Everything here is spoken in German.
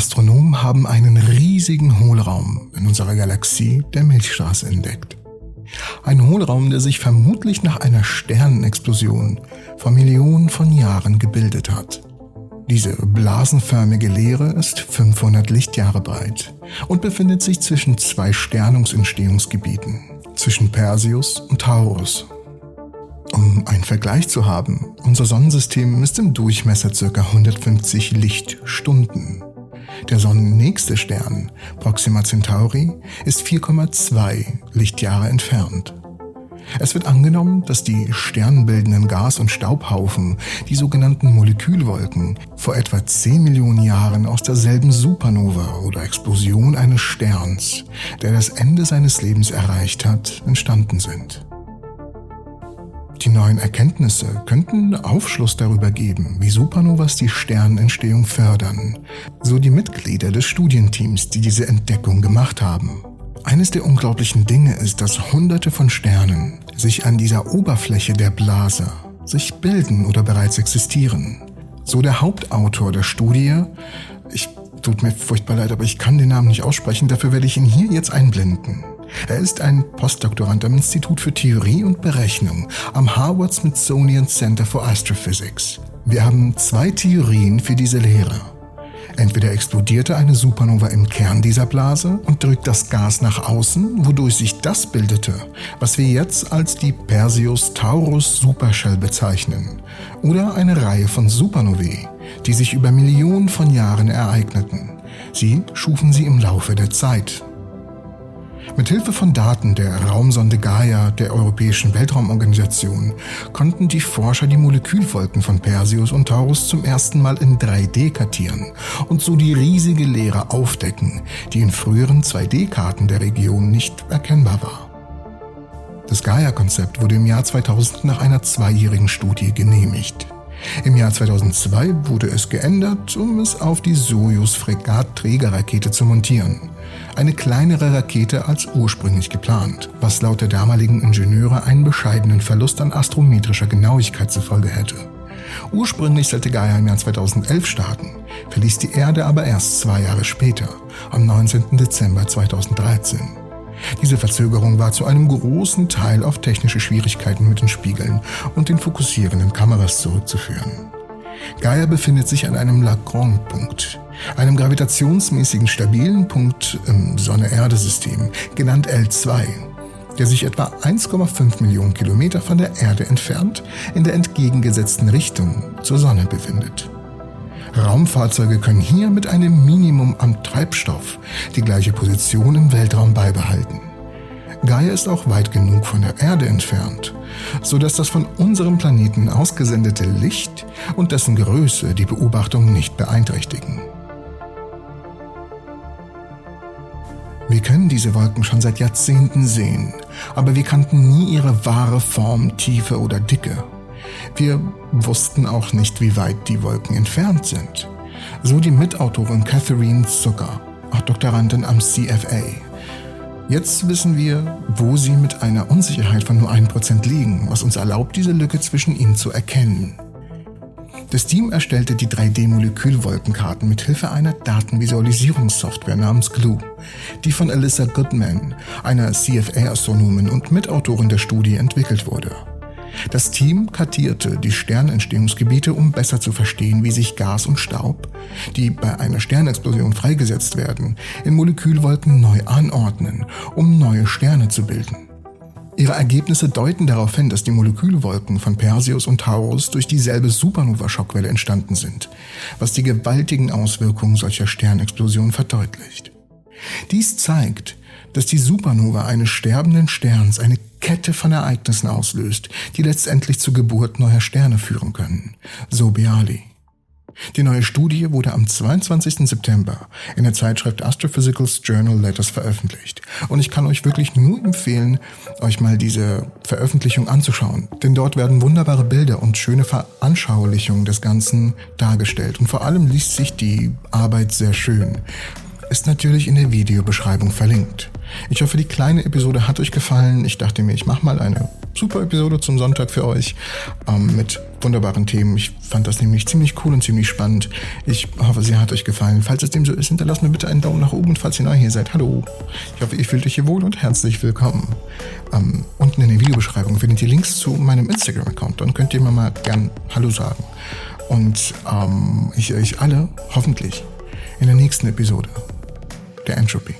Astronomen haben einen riesigen Hohlraum in unserer Galaxie der Milchstraße entdeckt. Ein Hohlraum, der sich vermutlich nach einer Sternenexplosion vor Millionen von Jahren gebildet hat. Diese blasenförmige Leere ist 500 Lichtjahre breit und befindet sich zwischen zwei Sternungsentstehungsgebieten, zwischen Perseus und Taurus. Um einen Vergleich zu haben, unser Sonnensystem ist im Durchmesser ca. 150 Lichtstunden. Der sonnennächste Stern, Proxima Centauri, ist 4,2 Lichtjahre entfernt. Es wird angenommen, dass die sternbildenden Gas- und Staubhaufen, die sogenannten Molekülwolken, vor etwa 10 Millionen Jahren aus derselben Supernova oder Explosion eines Sterns, der das Ende seines Lebens erreicht hat, entstanden sind. Die neuen Erkenntnisse könnten Aufschluss darüber geben, wie Supernovas die Sternentstehung fördern, so die Mitglieder des Studienteams, die diese Entdeckung gemacht haben. Eines der unglaublichen Dinge ist, dass Hunderte von Sternen sich an dieser Oberfläche der Blase sich bilden oder bereits existieren. So der Hauptautor der Studie, ich tut mir furchtbar leid, aber ich kann den Namen nicht aussprechen, dafür werde ich ihn hier jetzt einblenden. Er ist ein Postdoktorand am Institut für Theorie und Berechnung am Harvard Smithsonian Center for Astrophysics. Wir haben zwei Theorien für diese Lehre. Entweder explodierte eine Supernova im Kern dieser Blase und drückt das Gas nach außen, wodurch sich das bildete, was wir jetzt als die Perseus-Taurus Supershell bezeichnen, oder eine Reihe von Supernovae, die sich über Millionen von Jahren ereigneten. Sie schufen sie im Laufe der Zeit. Mit Hilfe von Daten der Raumsonde Gaia der Europäischen Weltraumorganisation konnten die Forscher die Molekülwolken von Perseus und Taurus zum ersten Mal in 3D kartieren und so die riesige Leere aufdecken, die in früheren 2D-Karten der Region nicht erkennbar war. Das Gaia-Konzept wurde im Jahr 2000 nach einer zweijährigen Studie genehmigt. Im Jahr 2002 wurde es geändert, um es auf die Soyuz-Fregat-Trägerrakete zu montieren. Eine kleinere Rakete als ursprünglich geplant, was laut der damaligen Ingenieure einen bescheidenen Verlust an astrometrischer Genauigkeit zur Folge hätte. Ursprünglich sollte Gaia im Jahr 2011 starten, verließ die Erde aber erst zwei Jahre später, am 19. Dezember 2013. Diese Verzögerung war zu einem großen Teil auf technische Schwierigkeiten mit den Spiegeln und den fokussierenden Kameras zurückzuführen. Gaia befindet sich an einem Lagrange-Punkt, einem gravitationsmäßigen stabilen Punkt im Sonne-Erde-System, genannt L2, der sich etwa 1,5 Millionen Kilometer von der Erde entfernt in der entgegengesetzten Richtung zur Sonne befindet. Raumfahrzeuge können hier mit einem Minimum am Treibstoff die gleiche Position im Weltraum beibehalten. Gaia ist auch weit genug von der Erde entfernt, so dass das von unserem Planeten ausgesendete Licht und dessen Größe die Beobachtung nicht beeinträchtigen. Wir können diese Wolken schon seit Jahrzehnten sehen, aber wir kannten nie ihre wahre Form, Tiefe oder Dicke. Wir wussten auch nicht, wie weit die Wolken entfernt sind. So die Mitautorin Catherine Zucker, auch Doktorandin am CFA. Jetzt wissen wir, wo sie mit einer Unsicherheit von nur 1% liegen, was uns erlaubt, diese Lücke zwischen ihnen zu erkennen. Das Team erstellte die 3D-Molekülwolkenkarten mit Hilfe einer Datenvisualisierungssoftware namens Glue, die von Alyssa Goodman, einer CFA-Astronomin und Mitautorin der Studie, entwickelt wurde. Das Team kartierte die Sternentstehungsgebiete, um besser zu verstehen, wie sich Gas und Staub, die bei einer Sternexplosion freigesetzt werden, in Molekülwolken neu anordnen, um neue Sterne zu bilden. Ihre Ergebnisse deuten darauf hin, dass die Molekülwolken von Perseus und Taurus durch dieselbe Supernova-Schockwelle entstanden sind, was die gewaltigen Auswirkungen solcher Sternexplosionen verdeutlicht. Dies zeigt, dass die Supernova eines sterbenden Sterns eine Kette von Ereignissen auslöst, die letztendlich zur Geburt neuer Sterne führen können. So Bialy. Die neue Studie wurde am 22. September in der Zeitschrift Astrophysicals Journal Letters veröffentlicht. Und ich kann euch wirklich nur empfehlen, euch mal diese Veröffentlichung anzuschauen. Denn dort werden wunderbare Bilder und schöne Veranschaulichungen des Ganzen dargestellt. Und vor allem liest sich die Arbeit sehr schön ist natürlich in der Videobeschreibung verlinkt. Ich hoffe, die kleine Episode hat euch gefallen. Ich dachte mir, ich mache mal eine super Episode zum Sonntag für euch ähm, mit wunderbaren Themen. Ich fand das nämlich ziemlich cool und ziemlich spannend. Ich hoffe, sie hat euch gefallen. Falls es dem so ist, hinterlasst mir bitte einen Daumen nach oben und falls ihr neu hier seid, hallo. Ich hoffe, ihr fühlt euch hier wohl und herzlich willkommen. Ähm, unten in der Videobeschreibung findet ihr Links zu meinem Instagram-Account. Dann könnt ihr mir mal gern Hallo sagen. Und ähm, ich euch alle hoffentlich in der nächsten Episode der Entropy.